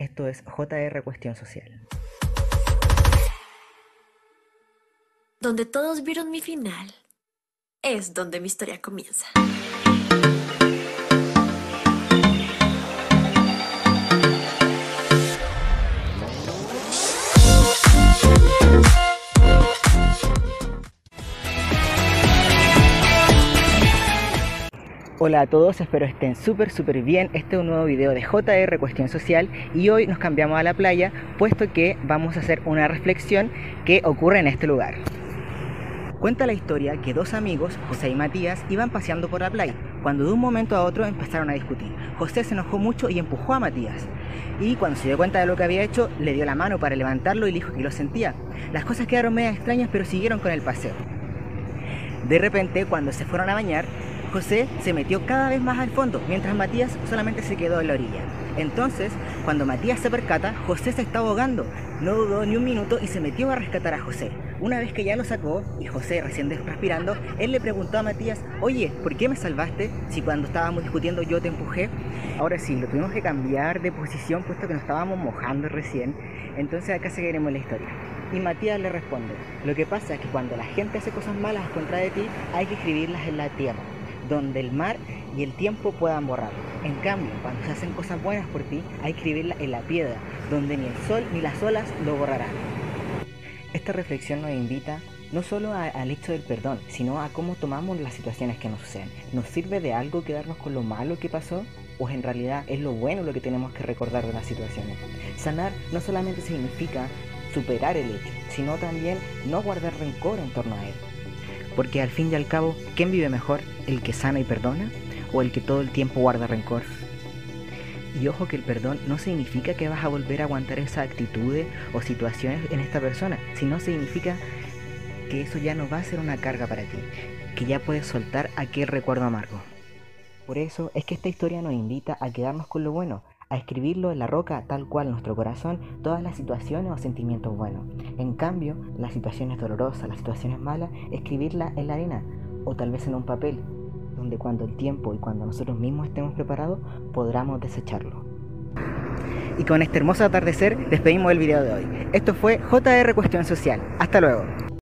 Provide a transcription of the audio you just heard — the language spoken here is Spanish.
Esto es JR Cuestión Social. Donde todos vieron mi final, es donde mi historia comienza. Hola a todos, espero estén súper súper bien. Este es un nuevo video de JR Cuestión Social y hoy nos cambiamos a la playa puesto que vamos a hacer una reflexión que ocurre en este lugar. Cuenta la historia que dos amigos, José y Matías, iban paseando por la playa, cuando de un momento a otro empezaron a discutir. José se enojó mucho y empujó a Matías. Y cuando se dio cuenta de lo que había hecho, le dio la mano para levantarlo y dijo que lo sentía. Las cosas quedaron medio extrañas pero siguieron con el paseo. De repente, cuando se fueron a bañar, José se metió cada vez más al fondo, mientras Matías solamente se quedó en la orilla. Entonces, cuando Matías se percata, José se está ahogando. No dudó ni un minuto y se metió a rescatar a José. Una vez que ya lo sacó y José recién respirando, él le preguntó a Matías, oye, ¿por qué me salvaste si cuando estábamos discutiendo yo te empujé? Ahora sí, lo tuvimos que cambiar de posición puesto que nos estábamos mojando recién. Entonces acá seguiremos la historia. Y Matías le responde, lo que pasa es que cuando la gente hace cosas malas contra de ti, hay que escribirlas en la tierra donde el mar y el tiempo puedan borrarlo. En cambio, cuando se hacen cosas buenas por ti, hay que escribirla en la piedra, donde ni el sol ni las olas lo borrarán. Esta reflexión nos invita no solo al hecho del perdón, sino a cómo tomamos las situaciones que nos suceden. ¿Nos sirve de algo quedarnos con lo malo que pasó? ¿O en realidad es lo bueno lo que tenemos que recordar de las situaciones? Sanar no solamente significa superar el hecho, sino también no guardar rencor en torno a él. Porque al fin y al cabo, ¿quién vive mejor? ¿El que sana y perdona? ¿O el que todo el tiempo guarda rencor? Y ojo que el perdón no significa que vas a volver a aguantar esas actitudes o situaciones en esta persona, sino significa que eso ya no va a ser una carga para ti, que ya puedes soltar aquel recuerdo amargo. Por eso es que esta historia nos invita a quedarnos con lo bueno, a escribirlo en la roca tal cual en nuestro corazón todas las situaciones o sentimientos buenos. En cambio, las situaciones dolorosas, las situaciones malas, escribirla en la arena o tal vez en un papel, donde cuando el tiempo y cuando nosotros mismos estemos preparados podamos desecharlo. Y con este hermoso atardecer despedimos el video de hoy. Esto fue JR Cuestión Social. Hasta luego.